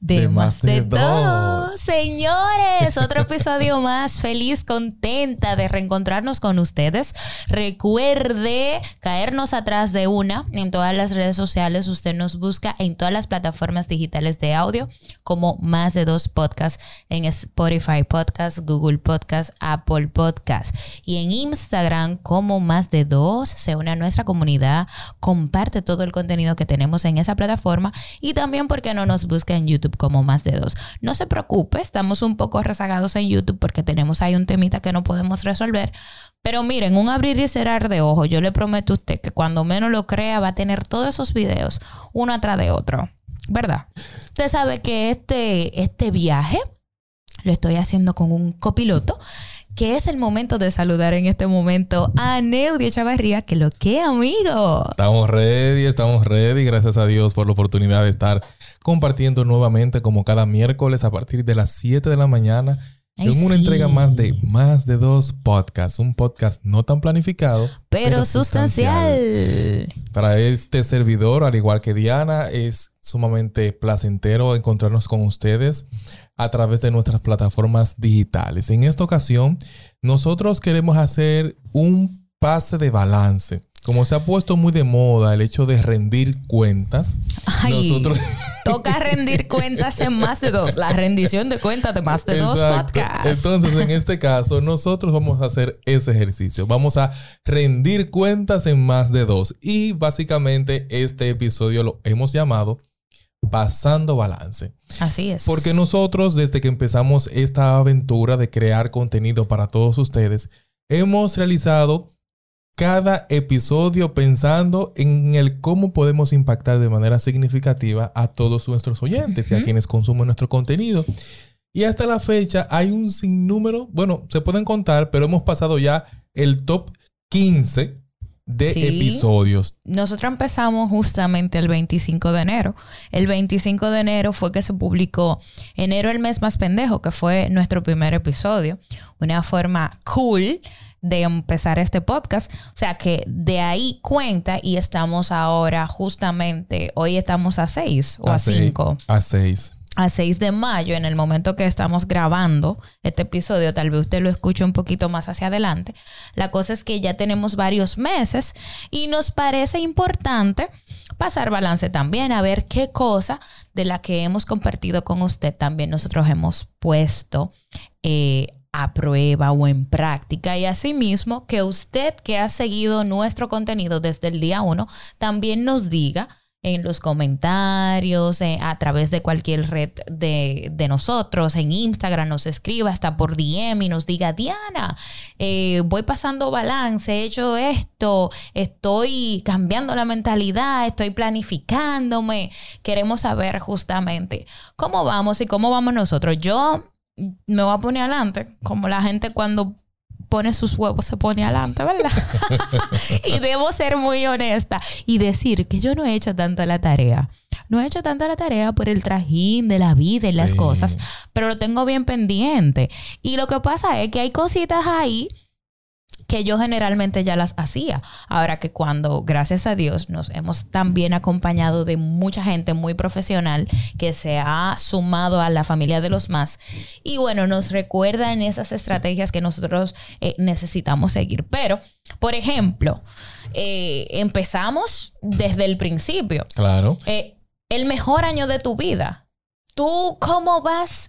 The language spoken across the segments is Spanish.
De, más de, dos. Señores, otro episodio más. Feliz, contenta de reencontrarnos con ustedes. Recuerde caernos atrás de una en todas las redes sociales. Usted nos busca en todas las plataformas digitales de audio como más de dos podcasts en Spotify Podcast, Google Podcast, Apple Podcast y en Instagram como más de dos. Se une a nuestra comunidad, comparte todo el contenido que tenemos en esa plataforma y también porque no nos busca en YouTube como más de dos. No se preocupe, estamos un poco rezagados en YouTube porque tenemos ahí un temita que no podemos resolver. Pero miren, un abrir y cerrar de ojos, yo le prometo a usted que cuando menos lo crea va a tener todos esos videos uno atrás de otro. ¿Verdad? Usted sabe que este, este viaje lo estoy haciendo con un copiloto que es el momento de saludar en este momento a Neudia Chavarría, que lo que, amigo. Estamos ready, estamos ready. Gracias a Dios por la oportunidad de estar compartiendo nuevamente como cada miércoles a partir de las 7 de la mañana en una entrega más de más de dos podcasts, un podcast no tan planificado, pero, sustancial. Para este servidor, al igual que Diana, es sumamente placentero encontrarnos con ustedes a través de nuestras plataformas digitales. En esta ocasión, nosotros queremos hacer un pase de balance como se ha puesto muy de moda el hecho de rendir cuentas, nosotros... toca rendir cuentas en más de dos. La rendición de cuentas de más de dos podcasts. Entonces, en este caso, nosotros vamos a hacer ese ejercicio. Vamos a rendir cuentas en más de dos. Y básicamente este episodio lo hemos llamado Pasando Balance. Así es. Porque nosotros, desde que empezamos esta aventura de crear contenido para todos ustedes, hemos realizado cada episodio pensando en el cómo podemos impactar de manera significativa a todos nuestros oyentes y a quienes consumen nuestro contenido. Y hasta la fecha hay un sinnúmero, bueno, se pueden contar, pero hemos pasado ya el top 15 de episodios. Nosotros empezamos justamente el 25 de enero. El 25 de enero fue que se publicó Enero el mes más pendejo, que fue nuestro primer episodio. Una forma cool de empezar este podcast. O sea que de ahí cuenta y estamos ahora justamente, hoy estamos a 6 o a 5. A 6 a 6 de mayo, en el momento que estamos grabando este episodio, tal vez usted lo escuche un poquito más hacia adelante. La cosa es que ya tenemos varios meses y nos parece importante pasar balance también, a ver qué cosa de la que hemos compartido con usted también nosotros hemos puesto eh, a prueba o en práctica y asimismo que usted que ha seguido nuestro contenido desde el día uno también nos diga en los comentarios, eh, a través de cualquier red de, nosotros, en Instagram, nos escriba hasta por DM y nos diga, Diana, eh, voy pasando balance, he hecho esto, estoy cambiando la mentalidad, estoy planificándome. Queremos saber justamente cómo vamos y cómo vamos nosotros. Yo me voy a poner adelante, como la gente cuando pone sus huevos se pone adelante, ¿verdad? y debo ser muy honesta y decir que yo no he hecho tanto la tarea. No he hecho tanto la tarea por el trajín de la vida y las cosas, pero lo tengo bien pendiente. Y lo que pasa es que hay cositas ahí que yo generalmente ya las hacía. Ahora que cuando, gracias a Dios, nos hemos también acompañado de mucha gente muy profesional que se ha sumado a la familia de los más. Y bueno, nos recuerdan esas estrategias que nosotros eh, necesitamos seguir. Pero, por ejemplo, eh, empezamos desde el principio. Claro. Eh, el mejor año de tu vida. ¿Tú cómo vas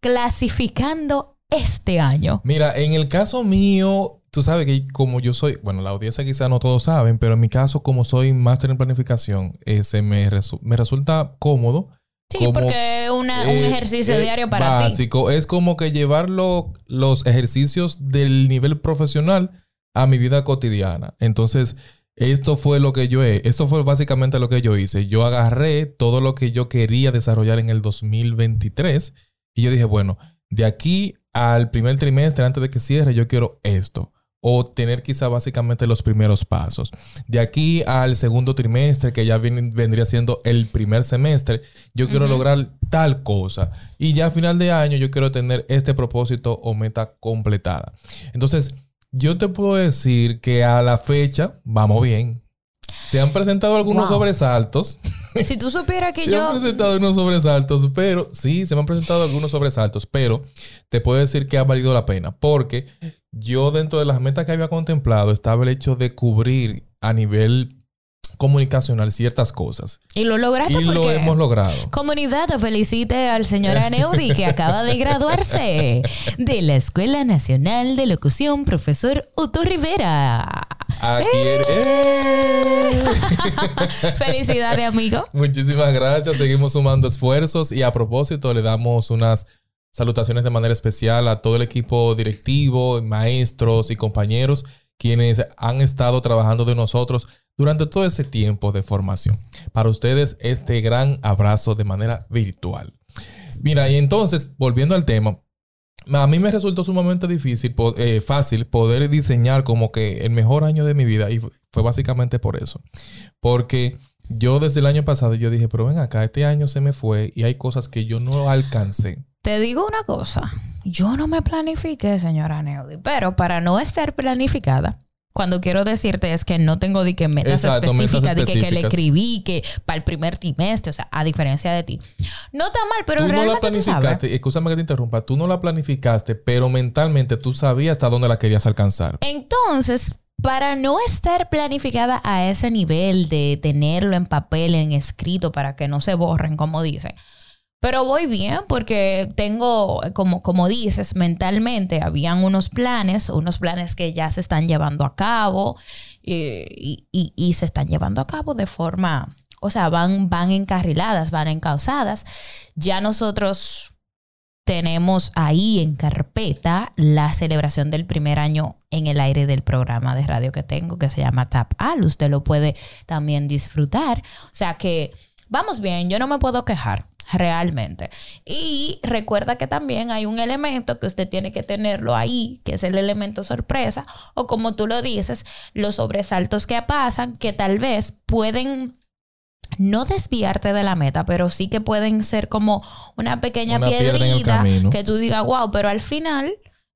clasificando este año? Mira, en el caso mío, tú sabes que como yo soy, bueno, la audiencia quizá no todos saben, pero en mi caso, como soy máster en planificación, ese me, me resulta cómodo. Sí, porque es un eh, ejercicio eh, diario para ti. Básico. Es como que llevar los ejercicios del nivel profesional a mi vida cotidiana. Entonces, esto fue lo que yo he, esto fue básicamente lo que yo hice. Yo agarré todo lo que yo quería desarrollar en el 2023 y yo dije, bueno, de aquí al primer trimestre, antes de que cierre, yo quiero esto. o tener quizá básicamente los primeros pasos. De aquí al segundo trimestre, que ya vendría siendo el primer semestre, yo quiero lograr tal cosa. Y ya a final de año yo quiero tener este propósito o meta completada. Entonces, yo te puedo decir que a la fecha vamos bien. Se han presentado algunos sobresaltos. Si tú supieras que yo. Se han presentado algunos sobresaltos, pero sí, se me han presentado algunos sobresaltos, pero te puedo decir que ha valido la pena porque yo dentro de las metas que había contemplado estaba el hecho de cubrir a nivel comunicacional ciertas cosas. Y lo lograste y lo hemos logrado. Comunidad, felicite al señor Aneudi que acaba de graduarse de la Escuela Nacional de Locución, profesor Otto Rivera. Aquí ¡Eh! Felicidades, amigo. Muchísimas gracias. Seguimos sumando esfuerzos y a propósito le damos unas Salutaciones de manera especial a todo el equipo directivo, maestros y compañeros quienes han estado trabajando de nosotros durante todo ese tiempo de formación. Para ustedes, este gran abrazo de manera virtual. Mira, y entonces, volviendo al tema, a mí me resultó sumamente difícil, eh, fácil poder diseñar como que el mejor año de mi vida y fue básicamente por eso. Porque yo desde el año pasado yo dije, pero ven acá, este año se me fue y hay cosas que yo no alcancé. Te digo una cosa, yo no me planifiqué, señora Neudi, pero para no estar planificada, cuando quiero decirte es que no tengo de que metas específicas, de que, le escribí, que para el primer trimestre, o sea, a diferencia de ti. No está mal, pero tú realmente no la planificaste, escúchame que te interrumpa, tú no la planificaste, pero mentalmente tú sabías hasta dónde la querías alcanzar. Entonces, para no estar planificada a ese nivel de tenerlo en papel, en escrito, para que no se borren, como dicen, pero voy bien porque tengo, como, como dices, mentalmente habían unos planes, unos planes que ya se están llevando a cabo y, y, se están llevando a cabo de forma, o sea, van, van encarriladas, van encausadas. Ya nosotros tenemos ahí en carpeta la celebración del primer año en el aire del programa de radio que tengo que se llama Tap Al. Usted lo puede también disfrutar. O sea que vamos bien, yo no me puedo quejar realmente. Y recuerda que también hay un elemento que usted tiene que tenerlo ahí, que es el elemento sorpresa, o como tú lo dices, los sobresaltos que pasan, que tal vez pueden no desviarte de la meta, pero sí que pueden ser como una pequeña piedrita que tú digas, wow, pero al final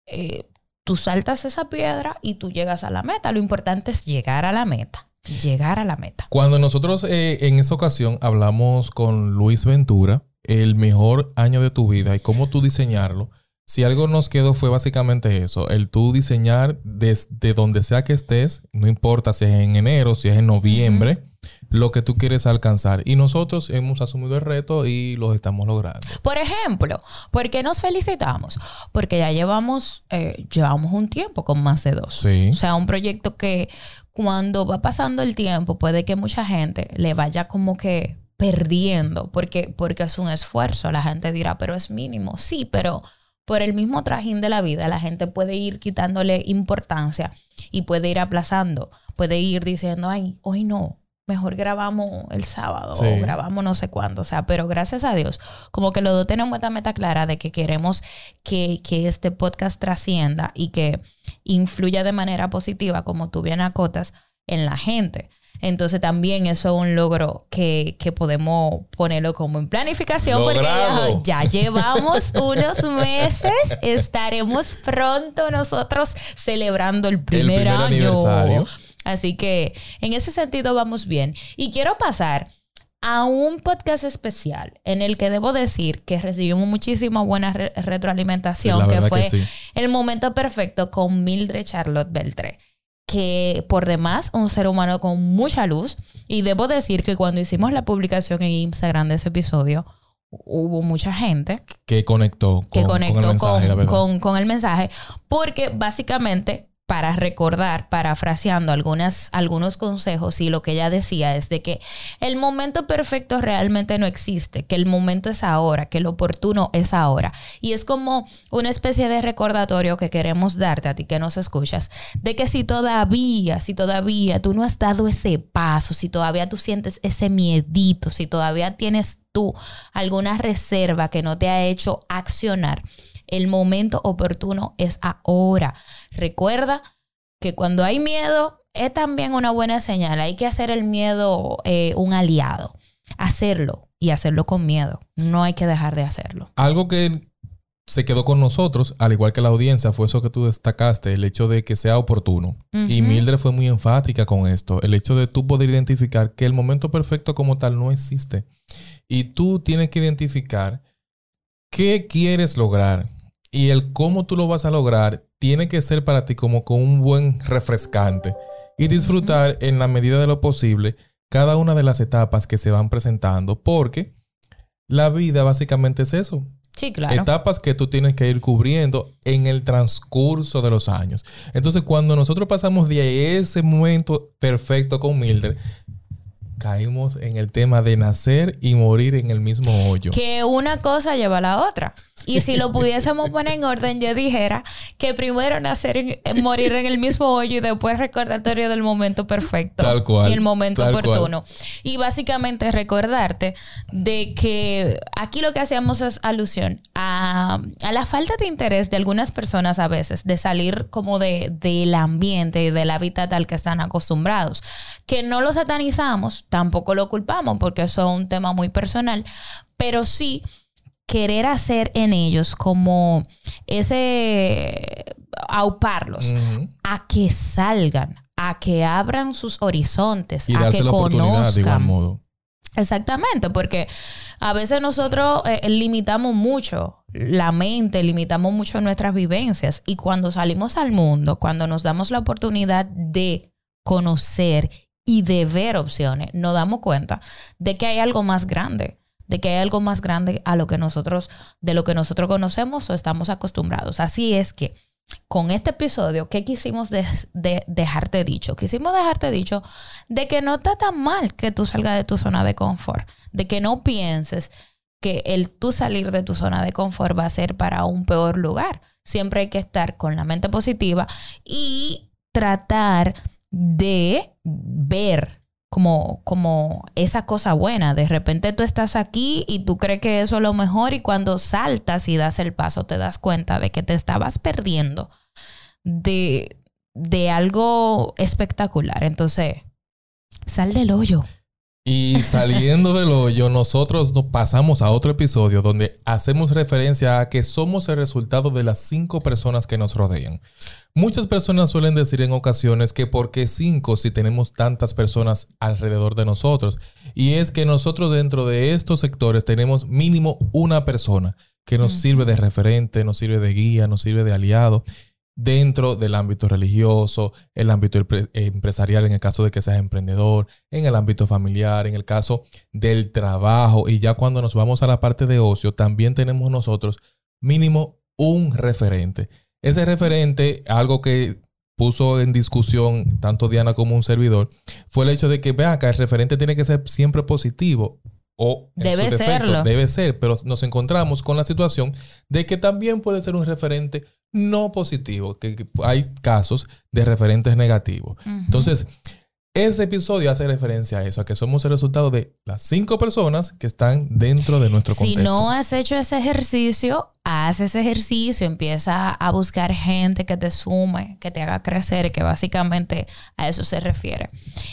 eh, tú saltas esa piedra y tú llegas a la meta. Lo importante es llegar a la meta llegar a la meta. Cuando nosotros eh, en esa ocasión hablamos con Luis Ventura, el mejor año de tu vida y cómo tú diseñarlo, si algo nos quedó fue básicamente eso, el tú diseñar desde donde sea que estés, no importa si es en enero, si es en noviembre, lo que tú quieres alcanzar. Y nosotros hemos asumido el reto y lo estamos logrando. Por ejemplo, ¿por qué nos felicitamos? Porque ya llevamos, eh, llevamos un tiempo con más de dos. O sea, un proyecto que cuando va pasando el tiempo puede que mucha gente le vaya como que perdiendo porque, porque es un esfuerzo. La gente dirá, pero es mínimo. Sí, pero por el mismo trajín de la vida, la gente puede ir quitándole importancia y puede ir aplazando, puede ir diciendo, ay, hoy no, mejor grabamos el sábado o grabamos no sé cuándo. O sea, pero gracias a Dios, como que los dos tenemos esta meta clara de que queremos que, que este podcast trascienda y que influya de manera positiva, como tú bien acotas, en la gente. Entonces también eso es un logro que, podemos ponerlo como en planificación porque ya, llevamos unos meses, estaremos pronto nosotros celebrando el primer, año. Aniversario. Así que en ese sentido vamos bien. Y quiero pasar a un podcast especial en el que debo decir que recibimos muchísima buena retroalimentación, que fue el momento perfecto con Mildred Charlotte Beltré que por demás un ser humano con mucha luz. Y debo decir que cuando hicimos la publicación en Instagram de ese episodio, hubo mucha gente que conectó, que conectó el mensaje, con, con, el mensaje, porque básicamente para recordar, parafraseando algunas, algunos consejos y lo que ella decía es de que el momento perfecto realmente no existe, que el momento es ahora, que lo oportuno es ahora. Y es como una especie de recordatorio que queremos darte a ti que nos escuchas, de que si todavía, si todavía tú no has dado ese paso, si todavía tú sientes ese miedito, si todavía tienes tú alguna reserva que no te ha hecho accionar, el momento oportuno es ahora. Recuerda que cuando hay miedo es también una buena señal. Hay que hacer el miedo eh, un aliado. Hacerlo y hacerlo con miedo. No hay que dejar de hacerlo. Algo que se quedó con nosotros, al igual que la audiencia, fue eso que tú destacaste, el hecho de que sea oportuno. Y Mildred fue muy enfática con esto, el hecho de tú poder identificar que el momento perfecto como tal no existe. Y tú tienes que identificar qué quieres lograr y el cómo tú lo vas a lograr tiene que ser para ti como con un buen refrescante y disfrutar en la medida de lo posible cada una de las etapas que se van presentando porque la vida básicamente es eso. Sí, claro. Etapas que tú tienes que ir cubriendo en el transcurso de los años. Entonces, cuando nosotros pasamos de ese momento perfecto con Mildred, caímos en el tema de nacer y morir en el mismo hoyo. Que una cosa lleva a la otra. Y si lo pudiésemos poner en orden, yo dijera que primero nacer y morir en el mismo hoyo y después recordatorio del momento perfecto. Tal cual. Y el momento oportuno. Y básicamente recordarte de que aquí lo que hacíamos es alusión a, la falta de interés de algunas personas a veces de salir como de, del ambiente y del hábitat al que están acostumbrados. Que no lo satanizamos, tampoco lo culpamos porque eso es un tema muy personal, pero sí querer hacer en ellos como ese auparlos a que salgan, a que abran sus horizontes, a que conozcan. modo. Exactamente, porque a veces nosotros eh, limitamos mucho la mente, limitamos mucho nuestras vivencias y cuando salimos al mundo, cuando nos damos la oportunidad de conocer y de ver opciones, nos damos cuenta de que hay algo más grande de que hay algo más grande a lo que nosotros, de lo que nosotros conocemos o estamos acostumbrados. Así es que con este episodio, ¿qué quisimos de, dejarte dicho? Quisimos dejarte dicho de que no está tan mal que tú salgas de tu zona de confort, de que no pienses que el tú salir de tu zona de confort va a ser para un peor lugar. Siempre hay que estar con la mente positiva y tratar de ver como, como esa cosa buena. De repente tú estás aquí y tú crees que eso es lo mejor y cuando saltas y das el paso te das cuenta de que te estabas perdiendo de, de algo espectacular. Entonces, sal del hoyo. Y saliendo del hoyo, nosotros nos pasamos a otro episodio donde hacemos referencia a que somos el resultado de las cinco personas que nos rodean. Muchas personas suelen decir en ocasiones que por qué cinco si tenemos tantas personas alrededor de nosotros. Y es que nosotros dentro de estos sectores tenemos mínimo una persona que nos sirve de referente, nos sirve de guía, nos sirve de aliado dentro del ámbito religioso, el ámbito empresarial en el caso de que seas emprendedor, en el ámbito familiar, en el caso del trabajo y ya cuando nos vamos a la parte de ocio, también tenemos nosotros mínimo un referente. Ese referente, algo que puso en discusión tanto Diana como un servidor, fue el hecho de que, vean, que el referente tiene que ser siempre positivo o debe serlo. Debe ser, pero nos encontramos con la situación de que también puede ser un referente no positivo, que, hay casos de referentes negativos. Entonces, ese episodio hace referencia a eso, a que somos el resultado de las cinco personas que están dentro de nuestro contexto. Si no has hecho ese ejercicio, haz ese ejercicio, empieza a buscar gente que te sume, que te haga crecer, que básicamente a eso se refiere.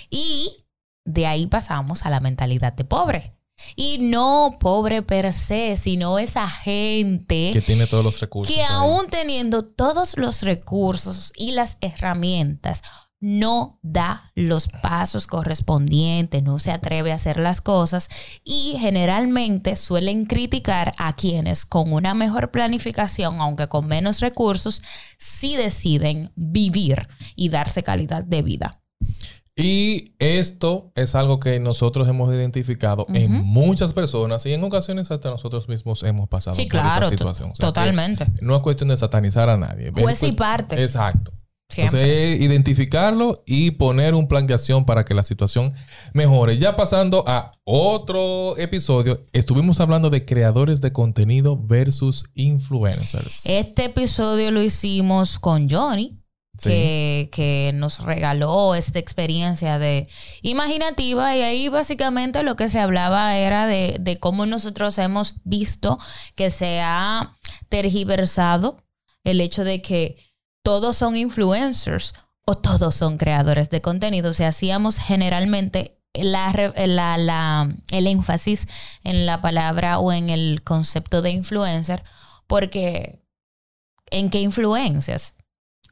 Y de ahí pasamos a la mentalidad de pobre. Y no pobre per se, sino esa gente que tiene todos los recursos. Que aún teniendo todos los recursos y las herramientas, no da los pasos correspondientes, no se atreve a hacer las cosas y generalmente suelen criticar a quienes con una mejor planificación, aunque con menos recursos, sí deciden vivir y darse calidad de vida. Y esto es algo que nosotros hemos identificado en muchas personas y en ocasiones hasta nosotros mismos hemos pasado por esa situación. totalmente. No es cuestión de satanizar a nadie. Pues y parte. Exacto. Entonces, identificarlo y poner un plan de acción para que la situación mejore. Ya pasando a otro episodio, estuvimos hablando de creadores de contenido versus influencers. Este episodio lo hicimos con Johnny que, nos regaló esta experiencia de imaginativa y ahí básicamente lo que se hablaba era de, de cómo nosotros hemos visto que se ha tergiversado el hecho de que todos son influencers o todos son creadores de contenido. O sea, hacíamos generalmente la, la, el énfasis en la palabra o en el concepto de influencer, porque ¿en qué influencias?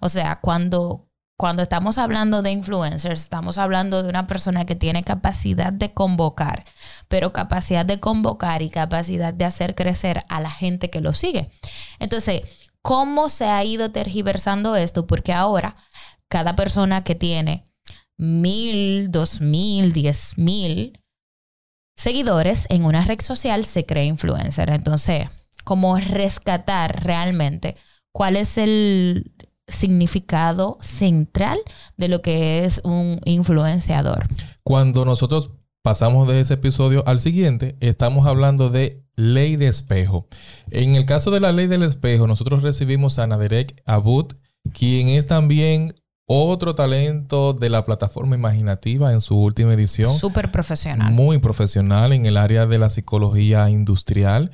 O sea, cuando, cuando estamos hablando de influencers, estamos hablando de una persona que tiene capacidad de convocar, pero capacidad de convocar y capacidad de hacer crecer a la gente que lo sigue. Entonces, ¿cómo se ha ido tergiversando esto? Porque ahora cada persona que tiene mil, dos mil, diez mil seguidores en una red social se cree influencer. Entonces, ¿cómo rescatar realmente cuál es el significado central de lo que es un influenciador. Cuando nosotros pasamos de ese episodio al siguiente, estamos hablando de ley de espejo. En el caso de la ley del espejo, nosotros recibimos a Naderek Abud, quien es también otro talento de la plataforma imaginativa en su última edición. Súper profesional. Muy profesional en el área de la psicología industrial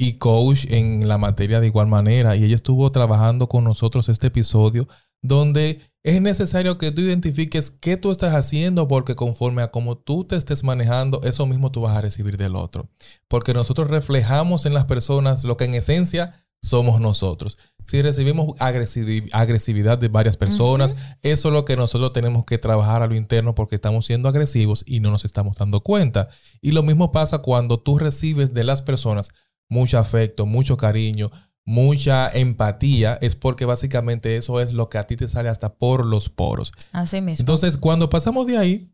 y coach en la materia de igual manera. Y ella estuvo trabajando con nosotros este episodio donde es necesario que tú identifiques qué tú estás haciendo porque conforme a cómo tú te estés manejando, eso mismo tú vas a recibir del otro. Porque nosotros reflejamos en las personas lo que en esencia somos nosotros. Si recibimos agresividad de varias personas, eso es lo que nosotros tenemos que trabajar a lo interno porque estamos siendo agresivos y no nos estamos dando cuenta. Y lo mismo pasa cuando tú recibes de las personas mucho afecto, mucho cariño, mucha empatía, es porque básicamente eso es lo que a ti te sale hasta por los poros. Así mismo. Entonces, cuando pasamos de ahí,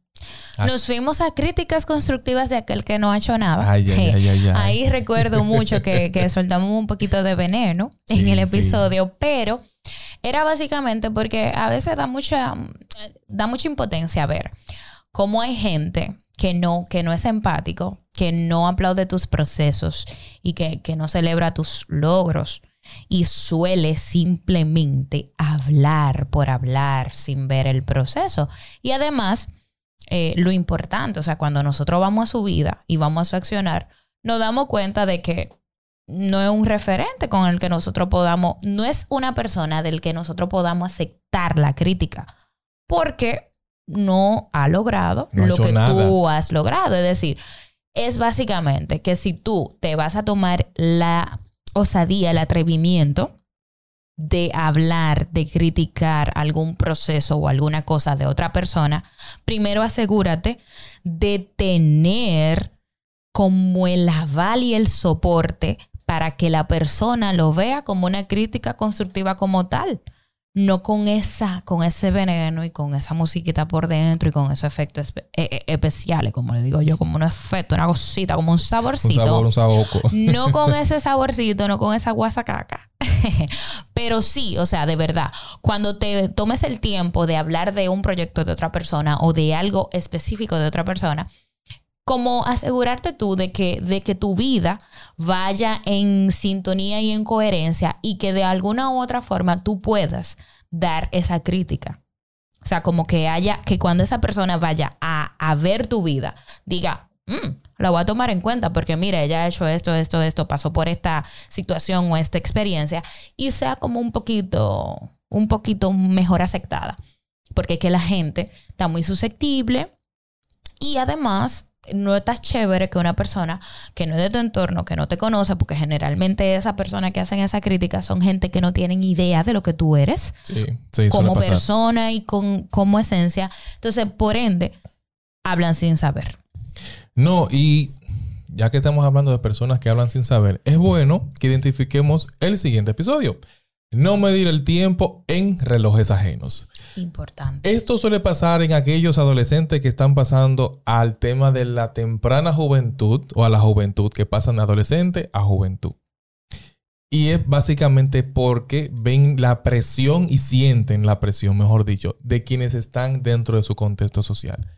nos fuimos a críticas constructivas de aquel que no ha hecho nada. Ahí recuerdo mucho que, soltamos un poquito de veneno en el episodio, pero era básicamente porque a veces da mucha, da mucha impotencia ver cómo hay gente que no, que no es empático, que no aplaude tus procesos y que, no celebra tus logros y suele simplemente hablar por hablar sin ver el proceso. Y además, eh, lo importante, o sea, cuando nosotros vamos a su vida y vamos a accionar, nos damos cuenta de que no es un referente con el que nosotros podamos, no es una persona del que nosotros podamos aceptar la crítica, porque no ha logrado lo que tú has logrado. Es decir, es básicamente que si tú te vas a tomar la osadía, el atrevimiento de hablar, de criticar algún proceso o alguna cosa de otra persona, primero asegúrate de tener como el aval y el soporte para que la persona lo vea como una crítica constructiva como tal no con esa, con ese veneno y con esa musiquita por dentro y con esos efectos eh, eh, especiales, como le digo yo, como un efecto, una cosita, como un saborcito. Un sabor, un saboco. No con ese saborcito, no con esa guasacaca. Pero sí, o sea, de verdad, cuando te tomes el tiempo de hablar de un proyecto de otra persona o de algo específico de otra persona, como asegurarte tú de que, de que tu vida vaya en sintonía y en coherencia y que de alguna u otra forma tú puedas dar esa crítica. O sea, como que haya, que cuando esa persona vaya a, ver tu vida, diga, mm, la voy a tomar en cuenta porque mira, ella ha hecho esto, esto, esto, pasó por esta situación o esta experiencia y sea como un poquito, un poquito mejor aceptada. Porque es que la gente está muy susceptible y además no estás chévere que una persona que no es de tu entorno, que no te conoce, porque generalmente esas personas que hacen esa crítica son gente que no tienen idea de lo que tú eres como persona y con, como esencia. Entonces, por ende, hablan sin saber. No, y ya que estamos hablando de personas que hablan sin saber, es bueno que identifiquemos el siguiente episodio. No medir el tiempo en relojes ajenos. Importante. Esto suele pasar en aquellos adolescentes que están pasando al tema de la temprana juventud o a la juventud, que pasan de adolescente a juventud. Y es básicamente porque ven la presión y sienten la presión, mejor dicho, de quienes están dentro de su contexto social.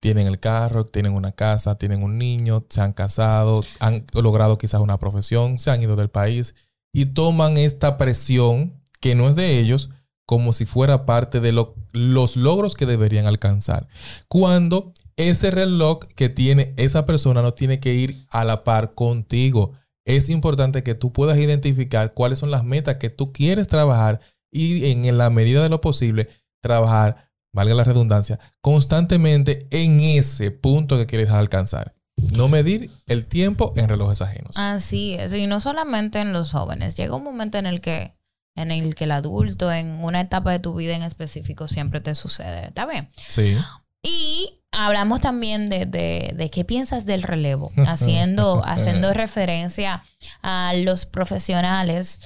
Tienen el carro, tienen una casa, tienen un niño, se han casado, han logrado quizás una profesión, se han ido del país y toman esta presión que no es de ellos como si fuera parte de los logros que deberían alcanzar. Cuando ese reloj que tiene esa persona no tiene que ir a la par contigo. Es importante que tú puedas identificar cuáles son las metas que tú quieres trabajar y en la medida de lo posible trabajar, valga la redundancia, constantemente en ese punto que quieres alcanzar. No medir el tiempo en relojes ajenos. Así es, y no solamente en los jóvenes. Llega un momento en el que en el que el adulto en una etapa de tu vida en específico siempre te sucede. ¿Está bien? Sí. Y hablamos también de, de, de qué piensas del relevo, haciendo, haciendo referencia a los profesionales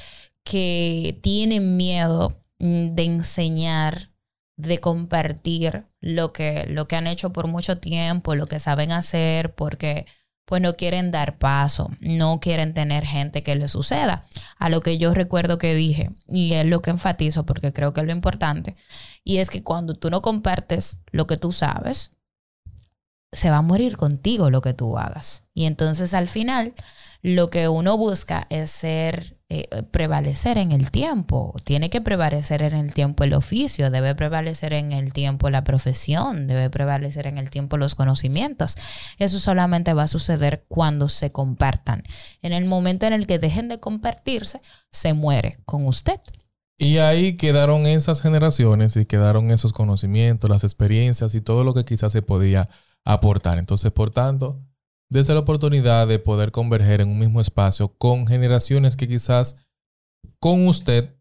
que tienen miedo mm, de enseñar, de compartir lo que, lo que han hecho por mucho tiempo, lo que saben hacer, porque pues no quieren dar paso, no quieren tener gente que les suceda. A lo que yo recuerdo que dije, y es lo que enfatizo porque creo que es lo importante, y es que cuando tú no compartes lo que tú sabes, se va a morir contigo lo que tú hagas. Y entonces al final lo que uno busca es ser, eh, prevalecer en el tiempo. Tiene que prevalecer en el tiempo el oficio, debe prevalecer en el tiempo la profesión, debe prevalecer en el tiempo los conocimientos. Eso solamente va a suceder cuando se compartan. En el momento en el que dejen de compartirse, se muere con usted. Y ahí quedaron esas generaciones y quedaron esos conocimientos, las experiencias y todo lo que quizás se podía aportar. Entonces, por tanto, desde la oportunidad de poder converger en un mismo espacio con generaciones que quizás con usted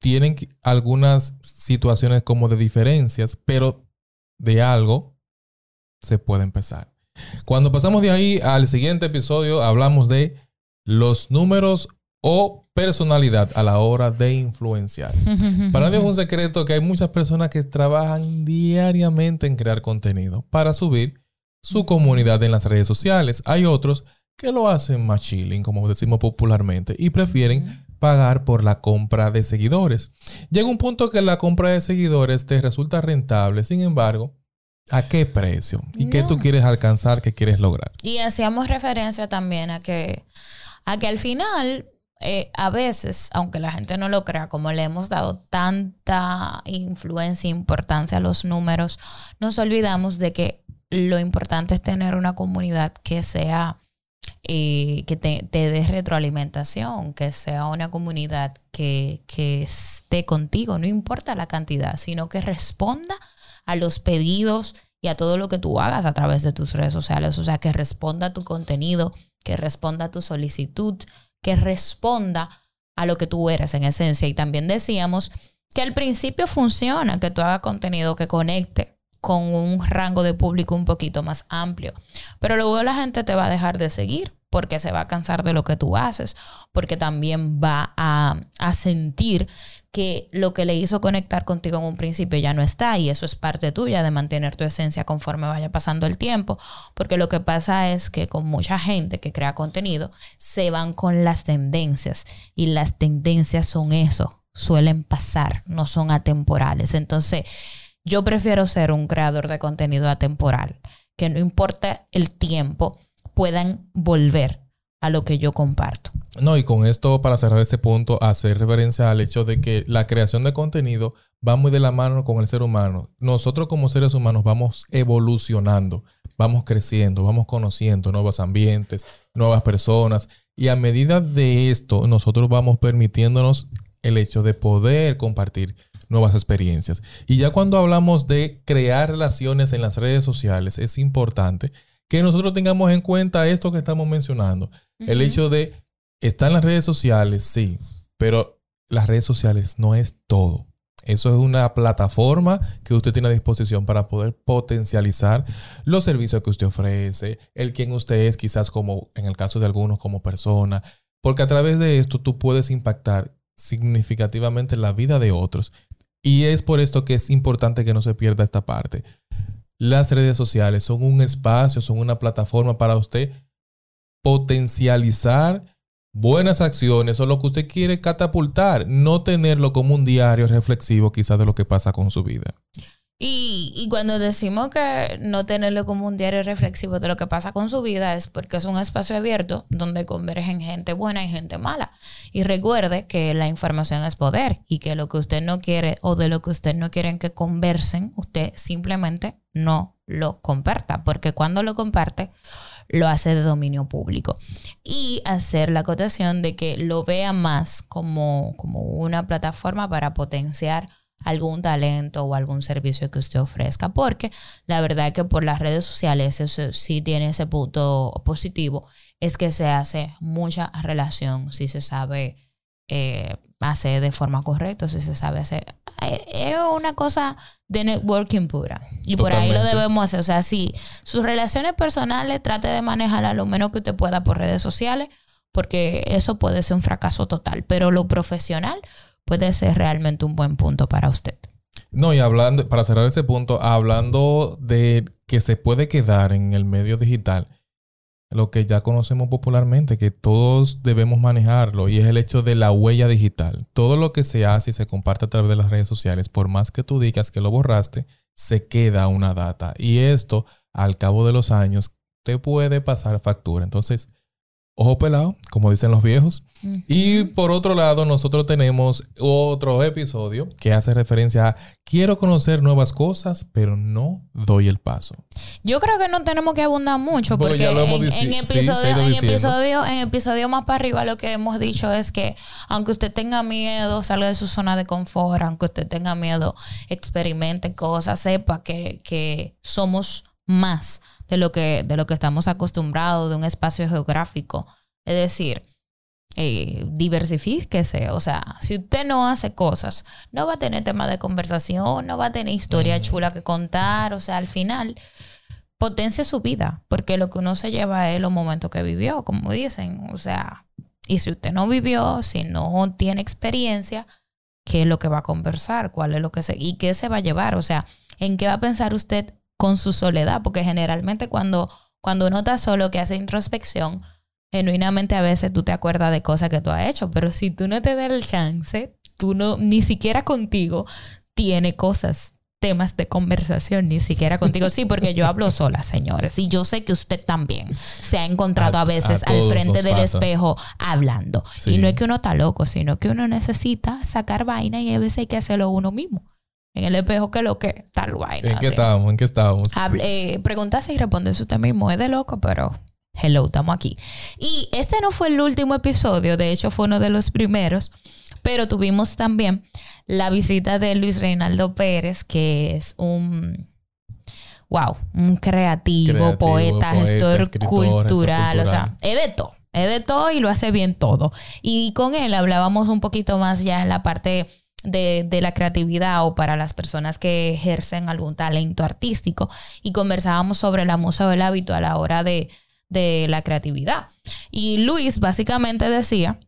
tienen algunas situaciones como de diferencias, pero de algo se puede empezar. Cuando pasamos de ahí al siguiente episodio, hablamos de los números o personalidad a la hora de influenciar. Para mí es un secreto que hay muchas personas que trabajan diariamente en crear contenido para subir su comunidad en las redes sociales. Hay otros que lo hacen más chilling, como decimos popularmente, y prefieren pagar por la compra de seguidores. Llega un punto que la compra de seguidores te resulta rentable, sin embargo, ¿a qué precio? ¿Y qué tú quieres alcanzar, qué quieres lograr? Y hacíamos referencia también a que, a que al final eh, a veces, aunque la gente no lo crea, como le hemos dado tanta influencia e importancia a los números, nos olvidamos de que lo importante es tener una comunidad que sea, eh, que te, dé retroalimentación, que sea una comunidad que, que esté contigo, no importa la cantidad, sino que responda a los pedidos y a todo lo que tú hagas a través de tus redes sociales. O sea, que responda a tu contenido, que responda a tu solicitud, que responda a lo que tú eres en esencia. Y también decíamos que al principio funciona que tú hagas contenido que conecte con un rango de público un poquito más amplio. Pero luego la gente te va a dejar de seguir porque se va a cansar de lo que tú haces, porque también va a, sentir que lo que le hizo conectar contigo en un principio ya no está y eso es parte tuya de mantener tu esencia conforme vaya pasando el tiempo, porque lo que pasa es que con mucha gente que crea contenido se van con las tendencias y las tendencias son eso, suelen pasar, no son atemporales. Entonces, yo prefiero ser un creador de contenido atemporal, que no importa el tiempo, puedan volver a lo que yo comparto. No, y con esto, para cerrar ese punto, hacer referencia al hecho de que la creación de contenido va muy de la mano con el ser humano. Nosotros como seres humanos vamos evolucionando, vamos creciendo, vamos conociendo nuevos ambientes, nuevas personas. Y a medida de esto, nosotros vamos permitiéndonos el hecho de poder compartir nuevas experiencias. Y ya cuando hablamos de crear relaciones en las redes sociales, es importante que nosotros tengamos en cuenta esto que estamos mencionando. El hecho de estar en las redes sociales, sí, pero las redes sociales no es todo. Eso es una plataforma que usted tiene a disposición para poder potencializar los servicios que usted ofrece, el quien usted es, quizás como en el caso de algunos como persona, porque a través de esto tú puedes impactar significativamente la vida de otros y es por esto que es importante que no se pierda esta parte. Las redes sociales son un espacio, son una plataforma para usted potencializar buenas acciones o lo que usted quiere catapultar, no tenerlo como un diario reflexivo quizás de lo que pasa con su vida. Y, cuando decimos que no tenerlo como un diario reflexivo de lo que pasa con su vida es porque es un espacio abierto donde convergen gente buena y gente mala. Y recuerde que la información es poder y que lo que usted no quiere o de lo que usted no quiere que conversen, usted simplemente no lo comparta, porque cuando lo comparte, lo hace de dominio público. Y hacer la acotación de que lo vea más como, como una plataforma para potenciar algún talento o algún servicio que usted ofrezca, porque la verdad que por las redes sociales eso sí tiene ese punto positivo, es que se hace mucha relación si se sabe eh, hacer de forma correcta, si se sabe hacer. Eh, es una cosa de networking pura. Y por ahí lo debemos hacer. O sea, si sus relaciones personales trate de manejar a lo menos que usted pueda por redes sociales, porque eso puede ser un fracaso total. Pero lo profesional puede ser realmente un buen punto para usted. No, y hablando, para cerrar ese punto, hablando de que se puede quedar en el medio digital, lo que ya conocemos popularmente, que todos debemos manejarlo, y es el hecho de la huella digital. Todo lo que se hace y se comparte a través de las redes sociales, por más que tú digas que lo borraste, se queda una data. Y esto, al cabo de los años, te puede pasar factura. Entonces, ojo pelado, como dicen los viejos. Y por otro lado, nosotros tenemos otro episodio que hace referencia a quiero conocer nuevas cosas, pero no doy el paso. Yo creo que no tenemos que abundar mucho porque en, en, episodio, en, episodio, más para arriba lo que hemos dicho es que aunque usted tenga miedo, salga de su zona de confort, aunque usted tenga miedo, experimente cosas, sepa que, que somos más de lo que, de lo que estamos acostumbrados, de un espacio geográfico. Es decir, eh, diversifíquese. O sea, si usted no hace cosas, no va a tener tema de conversación, no va a tener historia chula que contar. O sea, al final, potencia su vida, porque lo que uno se lleva es los momentos que vivió, como dicen. O sea, y si usted no vivió, si no tiene experiencia, ¿qué es lo que va a conversar? ¿Cuál es lo que se... y qué se va a llevar? O sea, ¿en qué va a pensar usted con su soledad, porque generalmente cuando, cuando uno está solo, que hace introspección, genuinamente a veces tú te acuerdas de cosas que tú has hecho, pero si tú no te das el chance, tú no, ni siquiera contigo, tiene cosas, temas de conversación, ni siquiera contigo. Sí, porque yo hablo sola, señores, y yo sé que usted también se ha encontrado a, veces al frente del espejo hablando. Y no es que uno está loco, sino que uno necesita sacar vaina y a veces hay que hacerlo uno mismo en el espejo que lo que tal vaina. ¿En qué estábamos? ¿En qué estábamos? Eh, y responde usted mismo. Es de loco, pero hello, estamos aquí. Y este no fue el último episodio, de hecho fue uno de los primeros, pero tuvimos también la visita de Luis Reinaldo Pérez, que es un wow, un creativo, poeta, gestor cultural, o sea, es de todo, es de todo y lo hace bien todo. Y con él hablábamos un poquito más ya en la parte de, la creatividad o para las personas que ejercen algún talento artístico y conversábamos sobre la musa del hábito a la hora de, la creatividad. Y Luis básicamente decía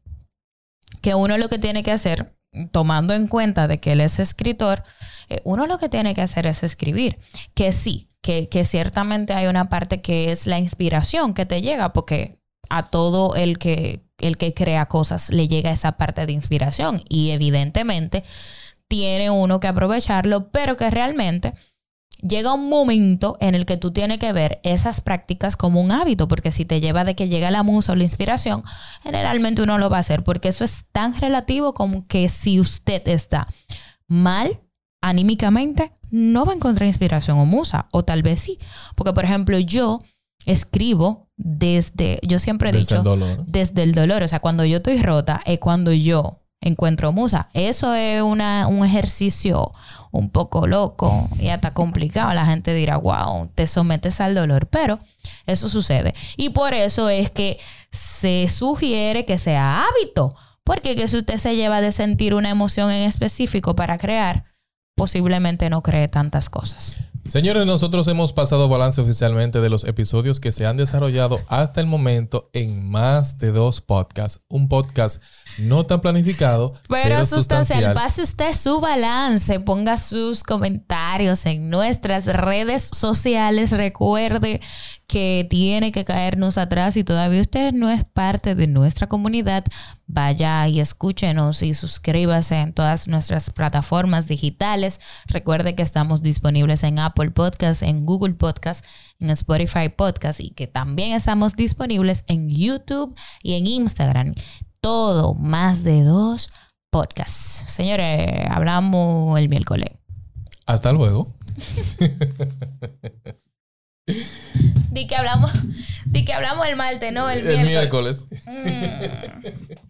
que uno lo que tiene que hacer, tomando en cuenta de que él es escritor, eh, uno lo que tiene que hacer es escribir. Que sí, que, que ciertamente hay una parte que es la inspiración que te llega, porque a todo el que el que crea cosas le llega esa parte de inspiración y evidentemente tiene uno que aprovecharlo, pero que realmente llega un momento en el que tú tienes que ver esas prácticas como un hábito, porque si te lleva de que llega la musa o la inspiración, generalmente uno lo va a hacer, porque eso es tan relativo como que si usted está mal anímicamente, no va a encontrar inspiración o musa, o tal vez sí, porque por ejemplo yo escribo desde, yo siempre he dicho, desde el dolor. O sea, cuando yo estoy rota es cuando yo encuentro musa. Eso es una, un ejercicio un poco loco y hasta complicado. La gente dirá, wow, te sometes al dolor, pero eso sucede. Y por eso es que se sugiere que sea hábito, porque que si usted se lleva de sentir una emoción en específico para crear, posiblemente no cree tantas cosas. Señores, nosotros hemos pasado balance oficialmente de los episodios que se han desarrollado hasta el momento en más de dos podcasts. Un podcast no tan planificado, pero, sustancial. Pase usted su balance, ponga sus comentarios en nuestras redes sociales. Recuerde que tiene que caernos atrás y todavía usted no es parte de nuestra comunidad. Vaya y escúchenos y suscríbase en todas nuestras plataformas digitales. Recuerde que estamos disponibles en Apple Podcast, en Google Podcast, en Spotify Podcast y que también estamos disponibles en YouTube y en Instagram todo, más de dos podcasts. Señores, hablamos el miércoles. Hasta luego. di que hablamos, di que hablamos el martes, no el, miércoles. El miércoles. Mm.